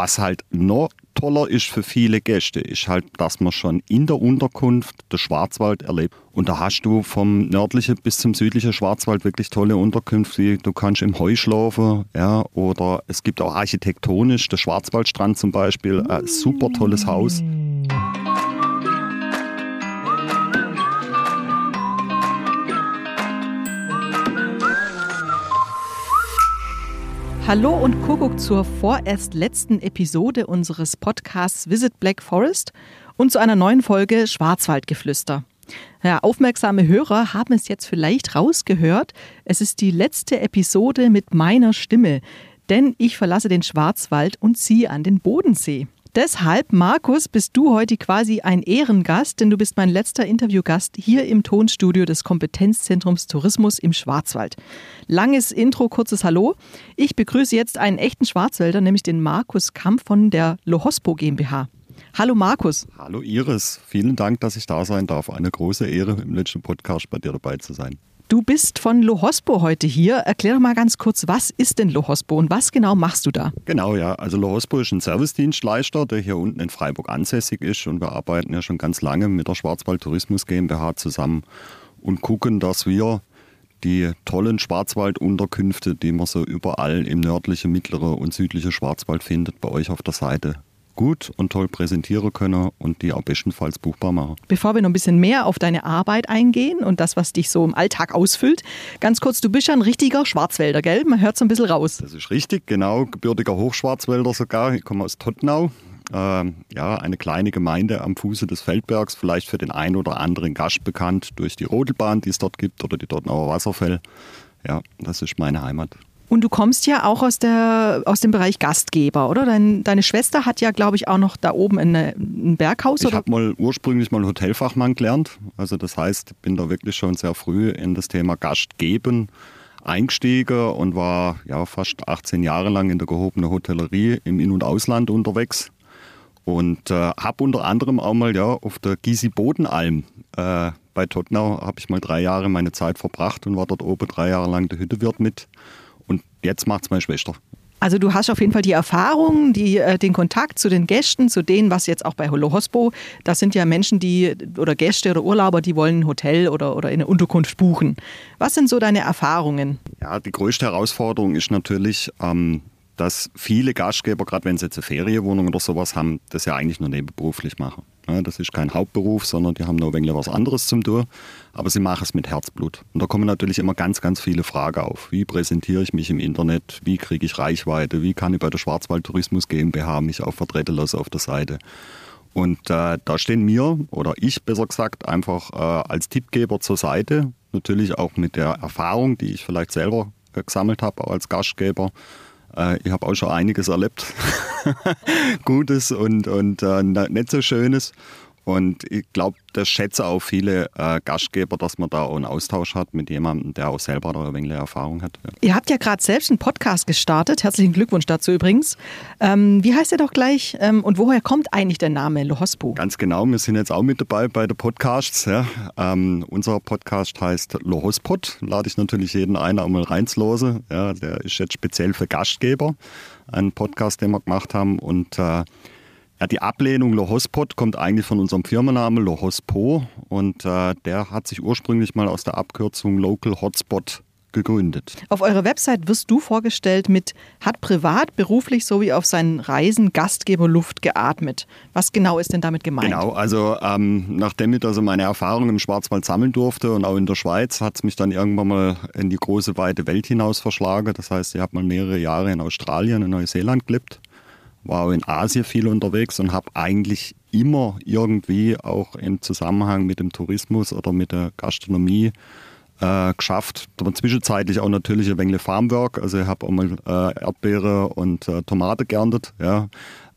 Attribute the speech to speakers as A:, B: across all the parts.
A: Was halt noch toller ist für viele Gäste, ist halt, dass man schon in der Unterkunft den Schwarzwald erlebt. Und da hast du vom nördlichen bis zum südlichen Schwarzwald wirklich tolle Unterkünfte. Du kannst im Heu schlafen, ja, oder es gibt auch architektonisch, der Schwarzwaldstrand zum Beispiel, ein super tolles Haus.
B: Hallo und Kuckuck zur vorerst letzten Episode unseres Podcasts Visit Black Forest und zu einer neuen Folge Schwarzwaldgeflüster. Ja, aufmerksame Hörer haben es jetzt vielleicht rausgehört. Es ist die letzte Episode mit meiner Stimme, denn ich verlasse den Schwarzwald und ziehe an den Bodensee. Deshalb, Markus, bist du heute quasi ein Ehrengast, denn du bist mein letzter Interviewgast hier im Tonstudio des Kompetenzzentrums Tourismus im Schwarzwald. Langes Intro, kurzes Hallo. Ich begrüße jetzt einen echten Schwarzwälder, nämlich den Markus Kamp von der Lohospo GmbH. Hallo Markus.
A: Hallo Iris, vielen Dank, dass ich da sein darf. Eine große Ehre, im letzten Podcast bei dir dabei zu sein.
B: Du bist von Lohospo heute hier. Erklär doch mal ganz kurz, was ist denn Lohospo und was genau machst du da?
A: Genau, ja. Also Lohospo ist ein Servicedienstleister, der hier unten in Freiburg ansässig ist und wir arbeiten ja schon ganz lange mit der Schwarzwald Tourismus GmbH zusammen und gucken, dass wir die tollen Schwarzwaldunterkünfte, die man so überall im nördlichen, mittleren und südlichen Schwarzwald findet, bei euch auf der Seite gut und toll präsentieren können und die auch bestenfalls buchbar machen.
B: Bevor wir noch ein bisschen mehr auf deine Arbeit eingehen und das, was dich so im Alltag ausfüllt, ganz kurz, du bist ja ein richtiger Schwarzwälder, gell? Man hört so ein bisschen raus.
A: Das ist richtig, genau, gebürtiger Hochschwarzwälder sogar. Ich komme aus Tottenau. Ähm, ja, eine kleine Gemeinde am Fuße des Feldbergs, vielleicht für den einen oder anderen Gast bekannt durch die Rodelbahn, die es dort gibt, oder die Tottenauer Wasserfälle. Ja, das ist meine Heimat.
B: Und du kommst ja auch aus, der, aus dem Bereich Gastgeber, oder? Dein, deine Schwester hat ja, glaube ich, auch noch da oben eine, ein Berghaus.
A: Ich habe mal ursprünglich mal Hotelfachmann gelernt. Also das heißt, bin da wirklich schon sehr früh in das Thema Gastgeben eingestiegen und war ja fast 18 Jahre lang in der gehobenen Hotellerie im In- und Ausland unterwegs. Und äh, habe unter anderem auch mal ja auf der Gysi-Bodenalm äh, bei Tottenau habe ich mal drei Jahre meine Zeit verbracht und war dort oben drei Jahre lang der Hüttewirt mit und jetzt macht es meine Schwester.
B: Also du hast auf jeden Fall die Erfahrung, die, äh, den Kontakt zu den Gästen, zu denen, was jetzt auch bei Holo Hospo, das sind ja Menschen, die oder Gäste oder Urlauber, die wollen ein Hotel oder, oder eine Unterkunft buchen. Was sind so deine Erfahrungen?
A: Ja, die größte Herausforderung ist natürlich, ähm, dass viele Gastgeber, gerade wenn sie jetzt eine Ferienwohnung oder sowas haben, das ja eigentlich nur nebenberuflich machen. Ja, das ist kein Hauptberuf, sondern die haben nur ein was anderes zum tun. Aber sie machen es mit Herzblut. Und da kommen natürlich immer ganz, ganz viele Fragen auf. Wie präsentiere ich mich im Internet? Wie kriege ich Reichweite? Wie kann ich bei der Schwarzwald Tourismus GmbH mich auch vertreten lassen auf der Seite? Und äh, da stehen mir, oder ich besser gesagt, einfach äh, als Tippgeber zur Seite. Natürlich auch mit der Erfahrung, die ich vielleicht selber äh, gesammelt habe, als Gastgeber ich habe auch schon einiges erlebt. Gutes und, und äh, nicht so Schönes. Und ich glaube, das schätzen auch viele äh, Gastgeber, dass man da auch einen Austausch hat mit jemandem, der auch selber da ein wenig Erfahrung hat. Ja.
B: Ihr habt ja gerade selbst einen Podcast gestartet. Herzlichen Glückwunsch dazu übrigens. Ähm, wie heißt der doch gleich? Ähm, und woher kommt eigentlich der Name Lohospo?
A: Ganz genau, wir sind jetzt auch mit dabei bei den Podcasts. Ja. Ähm, unser Podcast heißt Lohospod. Lade ich natürlich jeden ein, auch mal reinzulosen. Ja, der ist jetzt speziell für Gastgeber. Ein Podcast, den wir gemacht haben. Und äh, ja, die Ablehnung Lohospot kommt eigentlich von unserem Firmennamen Lohospo und äh, der hat sich ursprünglich mal aus der Abkürzung Local Hotspot gegründet.
B: Auf eurer Website wirst du vorgestellt mit hat privat, beruflich sowie auf seinen Reisen Gastgeberluft geatmet. Was genau ist denn damit gemeint?
A: Genau, also ähm, nachdem ich also meine Erfahrungen im Schwarzwald sammeln durfte und auch in der Schweiz, hat es mich dann irgendwann mal in die große weite Welt hinaus verschlagen. Das heißt, ich habe mal mehrere Jahre in Australien, in Neuseeland gelebt war auch in Asien viel unterwegs und habe eigentlich immer irgendwie auch im Zusammenhang mit dem Tourismus oder mit der Gastronomie äh, geschafft. Aber zwischenzeitlich auch natürlich ein wenig Farmwork. Also ich habe auch mal äh, Erdbeere und äh, Tomate geerntet. Ja.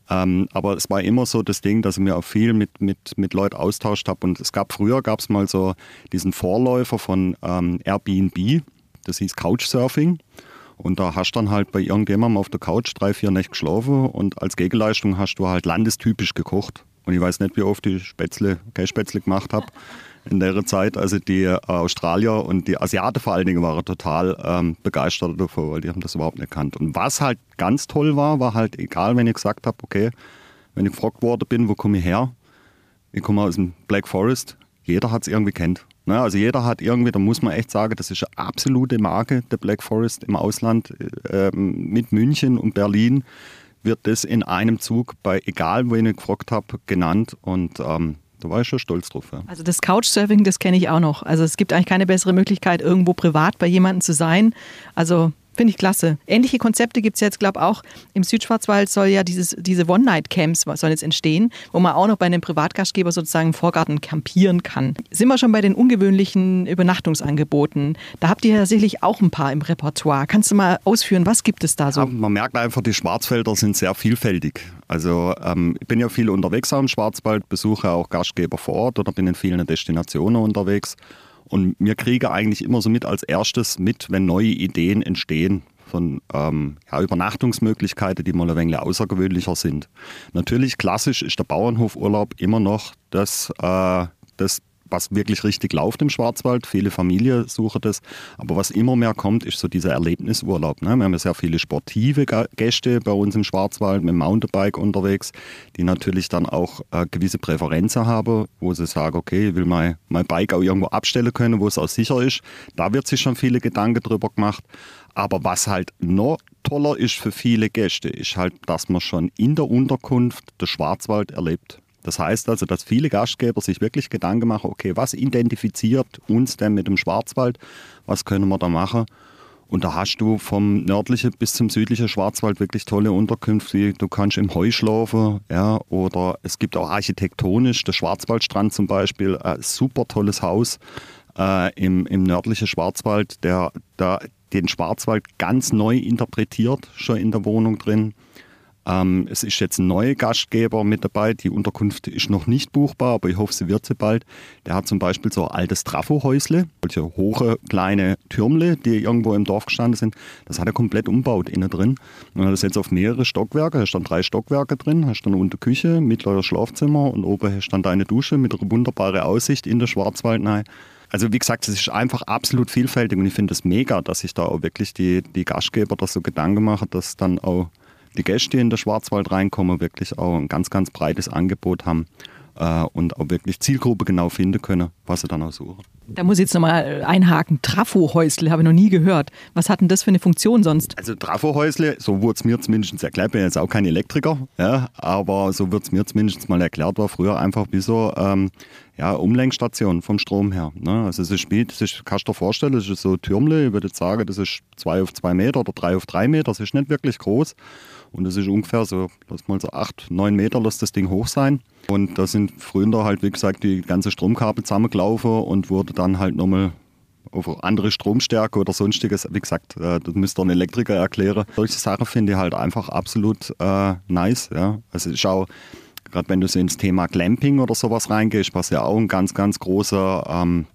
A: Ähm, aber es war immer so das Ding, dass ich mir auch viel mit, mit, mit Leuten austauscht habe. Und es gab früher gab es mal so diesen Vorläufer von ähm, Airbnb, das hieß Couchsurfing. Und da hast du dann halt bei irgendjemandem auf der Couch drei, vier Nächte geschlafen und als Gegenleistung hast du halt landestypisch gekocht. Und ich weiß nicht, wie oft ich Spätzle, Kässpätzle gemacht habe. in der Zeit. Also die äh, Australier und die Asiaten vor allen Dingen waren total ähm, begeistert davon, weil die haben das überhaupt nicht erkannt. Und was halt ganz toll war, war halt egal, wenn ich gesagt habe, okay, wenn ich gefragt worden bin, wo komme ich her? Ich komme aus dem Black Forest. Jeder hat es irgendwie kennt. Ne? Also jeder hat irgendwie, da muss man echt sagen, das ist eine absolute Marke, der Black Forest im Ausland. Äh, mit München und Berlin wird das in einem Zug bei, egal wo ich gefragt habe, genannt. Und ähm, da war ich schon stolz drauf. Ja.
B: Also das Couchsurfing, das kenne ich auch noch. Also es gibt eigentlich keine bessere Möglichkeit, irgendwo privat bei jemandem zu sein. Also Finde ich klasse. Ähnliche Konzepte gibt es jetzt, glaube ich, auch im Südschwarzwald soll ja dieses, diese One-Night-Camps sollen jetzt entstehen, wo man auch noch bei einem Privatgastgeber sozusagen im Vorgarten campieren kann. Sind wir schon bei den ungewöhnlichen Übernachtungsangeboten? Da habt ihr ja sicherlich auch ein paar im Repertoire. Kannst du mal ausführen, was gibt es da so? Ja,
A: man merkt einfach, die Schwarzwälder sind sehr vielfältig. Also ähm, ich bin ja viel unterwegs am Schwarzwald, besuche auch Gastgeber vor Ort oder bin in vielen Destinationen unterwegs. Und wir kriegen eigentlich immer so mit als erstes mit, wenn neue Ideen entstehen von ähm, ja, Übernachtungsmöglichkeiten, die mal ein wenig außergewöhnlicher sind. Natürlich klassisch ist der Bauernhofurlaub immer noch das, äh, das was wirklich richtig läuft im Schwarzwald. Viele Familien suchen das. Aber was immer mehr kommt, ist so dieser Erlebnisurlaub. Ne? Wir haben ja sehr viele sportive Gäste bei uns im Schwarzwald mit dem Mountainbike unterwegs, die natürlich dann auch äh, gewisse Präferenzen haben, wo sie sagen, okay, ich will mein, mein Bike auch irgendwo abstellen können, wo es auch sicher ist. Da wird sich schon viele Gedanken drüber gemacht. Aber was halt noch toller ist für viele Gäste, ist halt, dass man schon in der Unterkunft den Schwarzwald erlebt. Das heißt also, dass viele Gastgeber sich wirklich Gedanken machen, okay, was identifiziert uns denn mit dem Schwarzwald? Was können wir da machen? Und da hast du vom nördlichen bis zum südlichen Schwarzwald wirklich tolle Unterkünfte. Du kannst im Heu schlafen, ja, oder es gibt auch architektonisch, der Schwarzwaldstrand zum Beispiel, ein super tolles Haus äh, im, im nördlichen Schwarzwald, der, der den Schwarzwald ganz neu interpretiert, schon in der Wohnung drin. Ähm, es ist jetzt ein neuer Gastgeber mit dabei. Die Unterkunft ist noch nicht buchbar, aber ich hoffe, sie wird sie bald. Der hat zum Beispiel so ein altes Trafohäusle, solche hohe kleine Türmle, die irgendwo im Dorf gestanden sind. Das hat er komplett umbaut innen drin. Und hat das jetzt auf mehrere Stockwerke. Da stand drei Stockwerke drin. Hast dann unter Küche, mittleres Schlafzimmer und oben stand eine Dusche mit einer wunderbaren Aussicht in der Schwarzwaldnei. Also wie gesagt, es ist einfach absolut vielfältig und ich finde es mega, dass sich da auch wirklich die, die Gastgeber das so Gedanken machen, dass dann auch die Gäste in der Schwarzwald reinkommen, wirklich auch ein ganz, ganz breites Angebot haben äh, und auch wirklich Zielgruppe genau finden können, was sie dann auch suchen.
B: Da muss ich jetzt nochmal einhaken. Trafohäusle habe ich noch nie gehört. Was hat denn das für eine Funktion sonst?
A: Also Trafohäusle, so wurde es mir zumindest erklärt, ich bin jetzt auch kein Elektriker, ja, aber so wird es mir zumindest mal erklärt, war früher einfach wie so ähm, ja, Umlenkstation vom Strom her. Ne? Also es ist, das ist, kannst du dir vorstellen, das ist so Türmle, ich würde sagen, das ist zwei auf zwei Meter oder drei auf drei Meter, das ist nicht wirklich groß. Und das ist ungefähr so, lass mal so acht, neun Meter, lass das Ding hoch sein. Und da sind früher halt, wie gesagt, die ganze Stromkabel zusammengelaufen und wurde dann halt nochmal auf andere Stromstärke oder sonstiges. Wie gesagt, äh, das müsste ein Elektriker erklären. Solche Sachen finde ich halt einfach absolut äh, nice. Ja. Also auch, gerade wenn du so ins Thema Glamping oder sowas reingehst, was ja auch ein ganz, ganz großer ähm,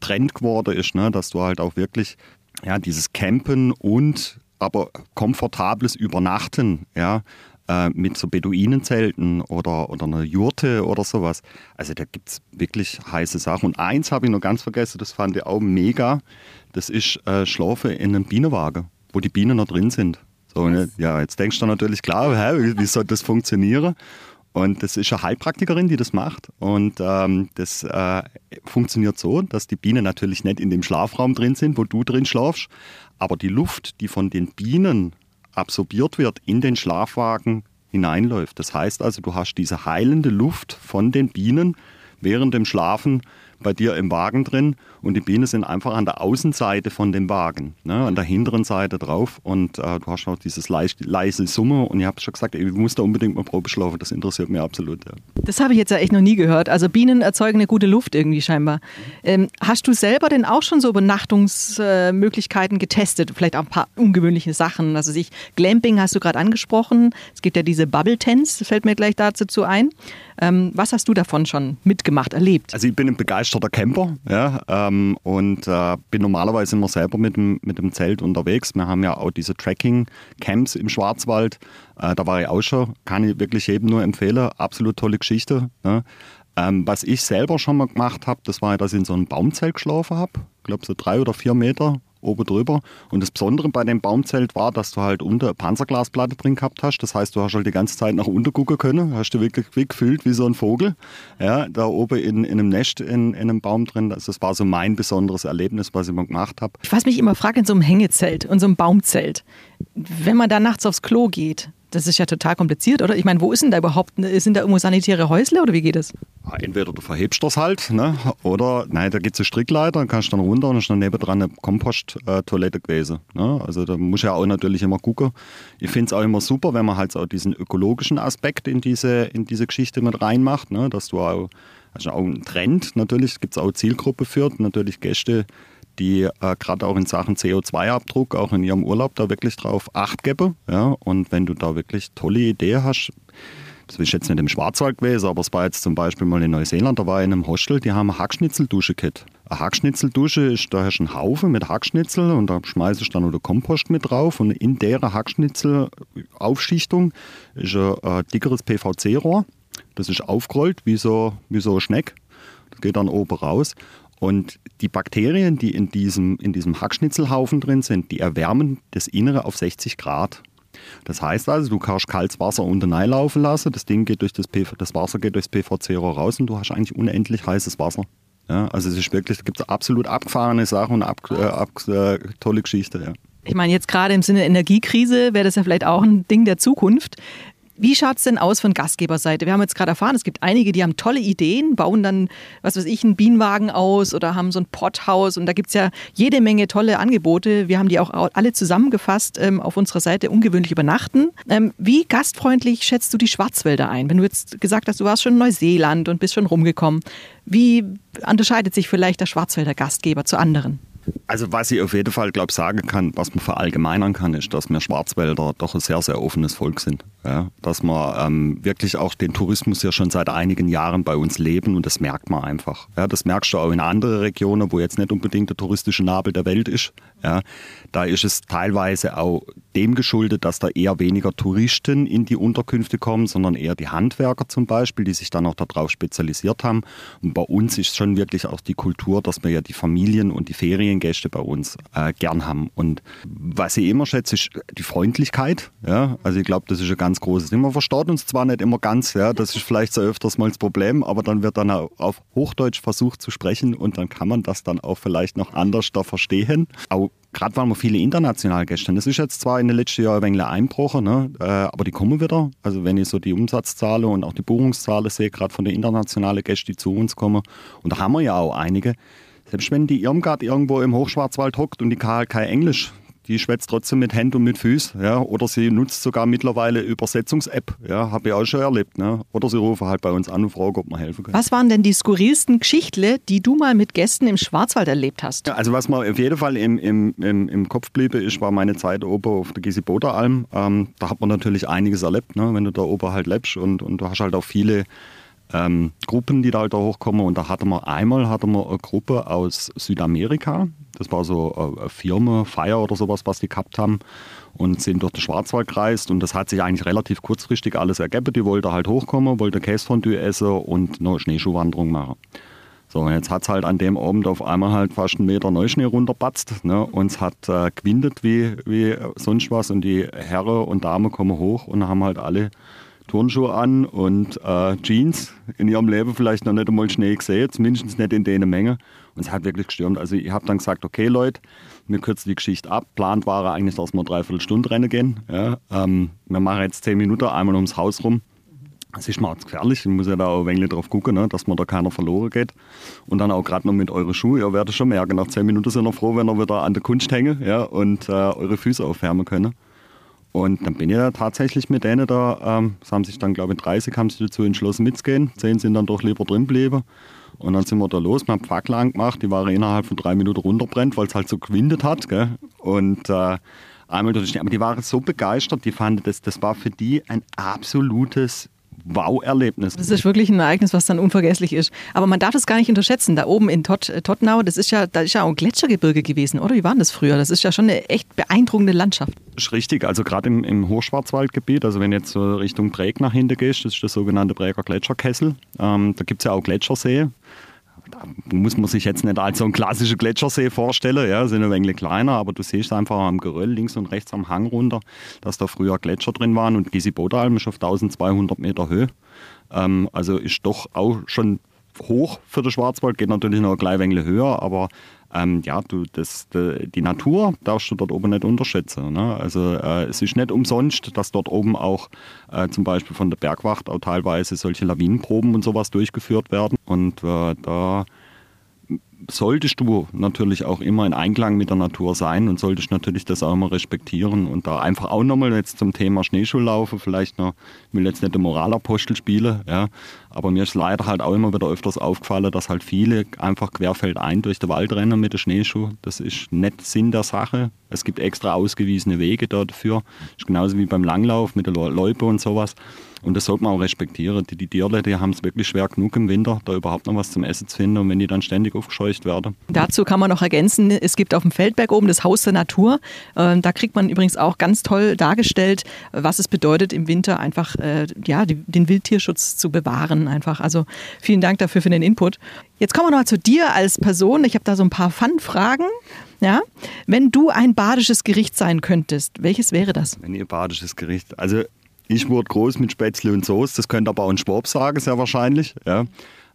A: Trend geworden ist, ne, dass du halt auch wirklich ja, dieses Campen und aber komfortables Übernachten, ja, äh, mit so Beduinenzelten oder, oder einer Jurte oder sowas. Also da gibt es wirklich heiße Sachen. Und eins habe ich noch ganz vergessen, das fand ich auch mega. Das ist äh, Schlafe in einem Bienenwagen, wo die Bienen noch drin sind. So, ne? Ja, jetzt denkst du natürlich, klar, hä, wie, wie soll das funktionieren? Und das ist eine Heilpraktikerin, die das macht. Und ähm, das äh, funktioniert so, dass die Bienen natürlich nicht in dem Schlafraum drin sind, wo du drin schlafst, aber die Luft, die von den Bienen absorbiert wird, in den Schlafwagen hineinläuft. Das heißt also, du hast diese heilende Luft von den Bienen während dem Schlafen bei dir im Wagen drin und die Bienen sind einfach an der Außenseite von dem Wagen, ne, an der hinteren Seite drauf und äh, du hast auch dieses leise, leise Summe und ich habe schon gesagt, ey, ich muss da unbedingt mal Probe schlafen, das interessiert mich absolut. Ja.
B: Das habe ich jetzt ja echt noch nie gehört. Also Bienen erzeugen eine gute Luft irgendwie scheinbar. Ähm, hast du selber denn auch schon so Übernachtungsmöglichkeiten getestet? Vielleicht auch ein paar ungewöhnliche Sachen. Also sich Glamping hast du gerade angesprochen. Es gibt ja diese Bubble Tents, fällt mir gleich dazu ein. Ähm, was hast du davon schon mitgemacht, erlebt?
A: Also ich bin ein begeisterter Camper ja, ähm, und äh, bin normalerweise immer selber mit dem, mit dem Zelt unterwegs. Wir haben ja auch diese Tracking-Camps im Schwarzwald. Äh, da war ich auch schon, kann ich wirklich jedem nur empfehlen. Absolut tolle Geschichte. Ne? Ähm, was ich selber schon mal gemacht habe, das war, dass ich in so einem Baumzelt geschlafen habe. Ich glaube, so drei oder vier Meter oben drüber. Und das Besondere bei dem Baumzelt war, dass du halt unter Panzerglasplatte drin gehabt hast. Das heißt, du hast halt die ganze Zeit nach unten gucken können. Hast du wirklich gefühlt wie so ein Vogel. Ja, da oben in, in einem Nest in, in einem Baum drin. Also das war so mein besonderes Erlebnis, was ich mal gemacht habe.
B: Was mich immer fragt in so einem Hängezelt und so einem Baumzelt, wenn man da nachts aufs Klo geht, das ist ja total kompliziert, oder? Ich meine, wo ist denn da überhaupt? Sind da irgendwo sanitäre Häusle oder wie geht es?
A: Entweder du verhebst das halt, ne? oder nein, da gibt es eine Strickleiter, dann kannst du dann runter und ist dann nebendran eine Komposttoilette gewesen. Ne? Also da muss ja auch natürlich immer gucken. Ich finde es auch immer super, wenn man halt auch diesen ökologischen Aspekt in diese, in diese Geschichte mit reinmacht, ne? dass du auch, also auch einen Trend natürlich, gibt es auch Zielgruppe führt, natürlich Gäste, die äh, gerade auch in Sachen CO2-Abdruck, auch in ihrem Urlaub da wirklich drauf Acht geben. Ja? Und wenn du da wirklich tolle Idee hast, das ist jetzt nicht im Schwarzwald gewesen, aber es war jetzt zum Beispiel mal in Neuseeland, da war in einem Hostel, die haben eine Hackschnitzeldusche gehabt. Eine Hackschnitzeldusche ist, da hast du einen Haufen mit Hackschnitzel und da schmeißt du dann den Kompost mit drauf und in der Hackschnitzelaufschichtung ist ein äh, dickeres PVC-Rohr. Das ist aufgerollt wie so, wie so ein Schneck. Das geht dann oben raus. Und die Bakterien, die in diesem, in diesem Hackschnitzelhaufen drin sind, die erwärmen das Innere auf 60 Grad. Das heißt also, du kannst kaltes Wasser unten reinlaufen lassen, das Ding geht durch das, PV, das Wasser geht durchs PVC-Rohr raus und du hast eigentlich unendlich heißes Wasser. Ja, also es ist wirklich, da gibt absolut abgefahrene Sachen und ab, äh, ab, äh, tolle Geschichte. Ja.
B: Ich meine, jetzt gerade im Sinne Energiekrise wäre das ja vielleicht auch ein Ding der Zukunft. Wie schaut es denn aus von Gastgeberseite? Wir haben jetzt gerade erfahren, es gibt einige, die haben tolle Ideen, bauen dann, was weiß ich, einen Bienenwagen aus oder haben so ein Potthaus und da gibt es ja jede Menge tolle Angebote. Wir haben die auch alle zusammengefasst ähm, auf unserer Seite ungewöhnlich übernachten. Ähm, wie gastfreundlich schätzt du die Schwarzwälder ein? Wenn du jetzt gesagt hast, du warst schon in Neuseeland und bist schon rumgekommen, wie unterscheidet sich vielleicht der Schwarzwälder Gastgeber zu anderen?
A: Also was ich auf jeden Fall glaube sagen kann, was man verallgemeinern kann, ist, dass wir Schwarzwälder doch ein sehr, sehr offenes Volk sind. Ja, dass wir ähm, wirklich auch den Tourismus ja schon seit einigen Jahren bei uns leben und das merkt man einfach. Ja, das merkst du auch in anderen Regionen, wo jetzt nicht unbedingt der touristische Nabel der Welt ist. Ja, da ist es teilweise auch dem geschuldet, dass da eher weniger Touristen in die Unterkünfte kommen, sondern eher die Handwerker zum Beispiel, die sich dann auch darauf spezialisiert haben. Und bei uns ist schon wirklich auch die Kultur, dass wir ja die Familien und die Feriengäste bei uns äh, gern haben. Und was ich immer schätze, ist die Freundlichkeit. Ja, also ich glaube, das ist ein ganz ganz großes Ding. Man versteht uns zwar nicht immer ganz, ja, das ist vielleicht so öfters mal das Problem, aber dann wird dann auf Hochdeutsch versucht zu sprechen und dann kann man das dann auch vielleicht noch anders da verstehen. Auch gerade waren wir viele internationale Gäste. Das ist jetzt zwar in den letzten Jahren ein wenig einbrochen, ne? Äh, aber die kommen wieder. Also wenn ich so die Umsatzzahlen und auch die Buchungszahlen sehe, gerade von den internationalen Gästen, die zu uns kommen, und da haben wir ja auch einige, selbst wenn die Irmgard irgendwo im Hochschwarzwald hockt und die kann Englisch, die schwätzt trotzdem mit Händen und mit Füßen. Ja? Oder sie nutzt sogar mittlerweile Übersetzungs-App. Ja? Habe ich auch schon erlebt. Ne? Oder sie rufen halt bei uns an und fragen, ob man helfen kann.
B: Was waren denn die skurrilsten Geschichten, die du mal mit Gästen im Schwarzwald erlebt hast?
A: Ja, also was mir auf jeden Fall im, im, im, im Kopf blieb, ist, war meine Zeit oben auf der Gisiboder Alm. Ähm, da hat man natürlich einiges erlebt, ne? wenn du da oben halt lebst und, und du hast halt auch viele ähm, Gruppen, die da da hochkommen. Und da hatten wir einmal hatten wir eine Gruppe aus Südamerika. Das war so eine Firma, Feier oder sowas, was die gehabt haben und sind durch den Schwarzwald gereist. Und das hat sich eigentlich relativ kurzfristig alles ergeben. Die wollten halt hochkommen, wollten Käsefondue essen und eine Schneeschuhwanderung machen. So, und jetzt hat es halt an dem Abend auf einmal halt fast einen Meter Neuschnee runterpatzt. Ne? Und es hat äh, gewindet wie, wie sonst was. Und die Herren und Damen kommen hoch und haben halt alle Turnschuhe an und äh, Jeans. In ihrem Leben vielleicht noch nicht einmal Schnee gesehen, zumindest nicht in der Menge. Und es hat wirklich gestürmt. Also ich habe dann gesagt, okay Leute, wir kürzen die Geschichte ab. Plant war eigentlich, dass wir dreiviertel Stunde rennen gehen. Ja, ähm, wir machen jetzt zehn Minuten einmal ums Haus rum. Es ist mal gefährlich, ich muss ja da auch ein wenig drauf gucken, ne, dass man da keiner verloren geht. Und dann auch gerade noch mit euren Schuhen, ihr werdet schon merken, nach zehn Minuten sind wir froh, wenn ihr wieder an der Kunst hängen ja, und äh, eure Füße aufwärmen können. Und dann bin ich ja tatsächlich mit denen da, ähm, es haben sich dann, glaube ich, 30 haben sich dazu entschlossen mitzugehen. Zehn sind dann doch lieber drin geblieben. Und dann sind wir da los, wir haben Fackel angemacht, die waren innerhalb von drei Minuten runterbrennt, weil es halt so gewindet hat. Gell? Und äh, einmal durch die, aber die waren so begeistert, die fanden, das, das war für die ein absolutes Wow-Erlebnis.
B: Das ist wirklich ein Ereignis, was dann unvergesslich ist. Aber man darf das gar nicht unterschätzen. Da oben in Tot, äh, Tottenau, das ist ja, da ist ja auch ein Gletschergebirge gewesen, oder? Wie war das früher? Das ist ja schon eine echt beeindruckende Landschaft.
A: Das ist richtig. Also gerade im, im Hochschwarzwaldgebiet, also wenn jetzt Richtung Präg nach hinten gehst, das ist der sogenannte Präger Gletscherkessel. Ähm, da gibt es ja auch Gletschersee muss man sich jetzt nicht als so ein klassischer Gletschersee vorstellen, ja, sind ein wenig kleiner, aber du siehst einfach am Geröll links und rechts am Hang runter, dass da früher Gletscher drin waren und Gisibodalm ist auf 1200 Meter Höhe. Ähm, also ist doch auch schon hoch für den Schwarzwald, geht natürlich noch ein klein wenig höher, aber ähm, ja, du, das, die, die, Natur darfst du dort oben nicht unterschätzen. Ne? Also äh, es ist nicht umsonst, dass dort oben auch äh, zum Beispiel von der Bergwacht auch teilweise solche Lawinenproben und sowas durchgeführt werden. Und äh, da solltest du natürlich auch immer in Einklang mit der Natur sein und solltest natürlich das auch immer respektieren und da einfach auch nochmal jetzt zum Thema Schneeschuhlaufen vielleicht noch, ich will jetzt nicht den Moralapostel spielen, ja, aber mir ist leider halt auch immer wieder öfters aufgefallen, dass halt viele einfach querfeldein durch den Wald rennen mit den Schnneeschuh. Das ist nicht Sinn der Sache. Es gibt extra ausgewiesene Wege dafür. Das ist genauso wie beim Langlauf mit der Loipe und sowas. Und das sollte man auch respektieren. Die, die Tierle, die haben es wirklich schwer genug im Winter, da überhaupt noch was zum Essen zu finden. Und wenn die dann ständig aufgescheucht werden.
B: Dazu kann man noch ergänzen, es gibt auf dem Feldberg oben das Haus der Natur. Ähm, da kriegt man übrigens auch ganz toll dargestellt, was es bedeutet, im Winter einfach äh, ja, den Wildtierschutz zu bewahren. Einfach. Also vielen Dank dafür für den Input. Jetzt kommen wir noch mal zu dir als Person. Ich habe da so ein paar Fun-Fragen. Ja? Wenn du ein badisches Gericht sein könntest, welches wäre das?
A: Wenn ihr badisches Gericht. Also ich wurde groß mit Spätzle und Soße, das könnte aber auch ein Schwab sagen, sehr wahrscheinlich. Ja.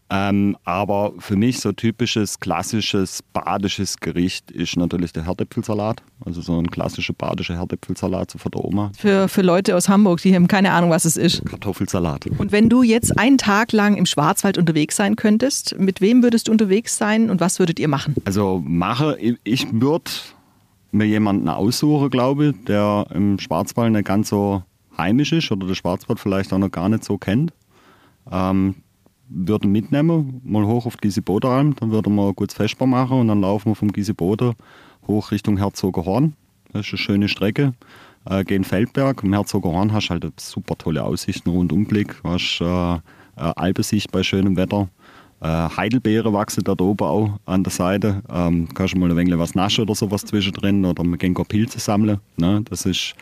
A: Ähm, aber für mich so typisches, klassisches, badisches Gericht ist natürlich der Herdäpfelsalat. Also so ein klassischer badischer Herdäpfelsalat so von der Oma.
B: Für, für Leute aus Hamburg, die haben keine Ahnung, was es ist.
A: Kartoffelsalat.
B: Und wenn du jetzt einen Tag lang im Schwarzwald unterwegs sein könntest, mit wem würdest du unterwegs sein und was würdet ihr machen?
A: Also mache, ich würde mir jemanden aussuchen, glaube ich, der im Schwarzwald nicht ganz so heimisch ist oder der Schwarzwald vielleicht auch noch gar nicht so kennt. Ähm, würden mitnehmen, mal hoch auf die Gieseboderalm, dann würden wir ein gutes Vesper machen und dann laufen wir vom Gieseboder hoch Richtung Herzogerhorn. Das ist eine schöne Strecke. Äh, gehen Feldberg. Im Herzogerhorn hast du halt super tolle Aussichten, Rundumblick. Du hast äh, Alpesicht bei schönem Wetter. Äh, Heidelbeere wachsen da oben auch an der Seite. Ähm, kannst du mal ein wenig was naschen oder sowas zwischendrin oder wir gehen Pilze sammeln. Ne? Das ist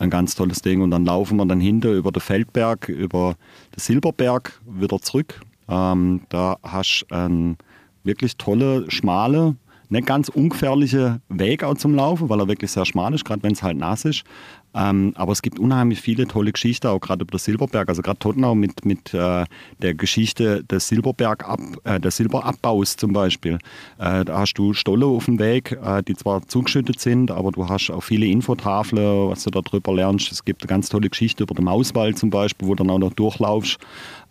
A: ein ganz tolles Ding. Und dann laufen wir dann hinter über den Feldberg, über den Silberberg wieder zurück. Ähm, da hast du einen wirklich tolle, schmale, nicht ganz ungefährliche Weg auch zum Laufen, weil er wirklich sehr schmal ist, gerade wenn es halt nass ist. Ähm, aber es gibt unheimlich viele tolle Geschichten, auch gerade über den Silberberg. Also gerade Tottenau mit, mit äh, der Geschichte des Silberberg ab, äh, des Silberabbaus zum Beispiel. Äh, da hast du Stolle auf dem Weg, äh, die zwar zugeschüttet sind, aber du hast auch viele Infotafeln, was du darüber lernst. Es gibt eine ganz tolle Geschichte über den Mauswald zum Beispiel, wo du dann auch noch durchlaufst.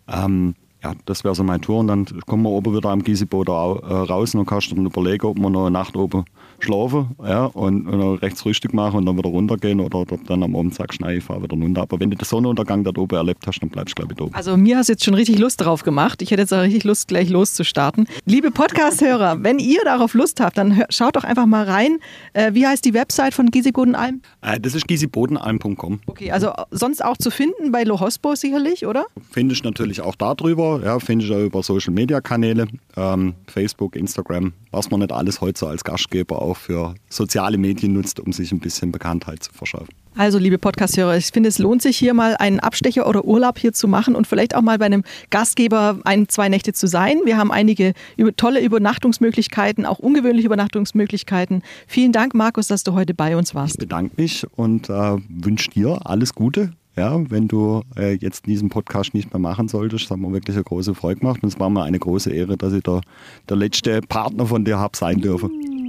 A: Ähm, ja, das wäre so meine Tour. Und dann kommen wir oben wieder am Gieseboot äh, raus und dann kannst du dann überlegen, ob wir noch eine Nacht oben schlafen ja, und, und rechts Frühstück machen und dann wieder runtergehen oder dann am Abend sagst, nein, ich fahre wieder runter. Aber wenn du den Sonnenuntergang da oben erlebt hast, dann bleibst du, glaube ich, oben.
B: Also mir hast du jetzt schon richtig Lust drauf gemacht. Ich hätte jetzt auch richtig Lust, gleich loszustarten. Liebe Podcast-Hörer, wenn ihr darauf Lust habt, dann schaut doch einfach mal rein. Äh, wie heißt die Website von Giesibodenalm?
A: Äh, das ist giesibodenalm.com.
B: Okay, also sonst auch zu finden bei Lohospo sicherlich, oder?
A: Finde ich natürlich auch darüber. Ja, finde ich auch über Social-Media-Kanäle, ähm, Facebook, Instagram, was man nicht alles heute so als Gastgeber auch für soziale Medien nutzt, um sich ein bisschen Bekanntheit zu verschaffen.
B: Also, liebe Podcast-Hörer, ich finde, es lohnt sich hier mal einen Abstecher oder Urlaub hier zu machen und vielleicht auch mal bei einem Gastgeber ein, zwei Nächte zu sein. Wir haben einige tolle Übernachtungsmöglichkeiten, auch ungewöhnliche Übernachtungsmöglichkeiten. Vielen Dank, Markus, dass du heute bei uns warst.
A: Ich bedanke mich und äh, wünsche dir alles Gute. Ja, wenn du äh, jetzt diesen Podcast nicht mehr machen solltest, das hat mir wirklich eine große Freude gemacht. Und es war mir eine große Ehre, dass ich da der letzte Partner von dir habe sein dürfen.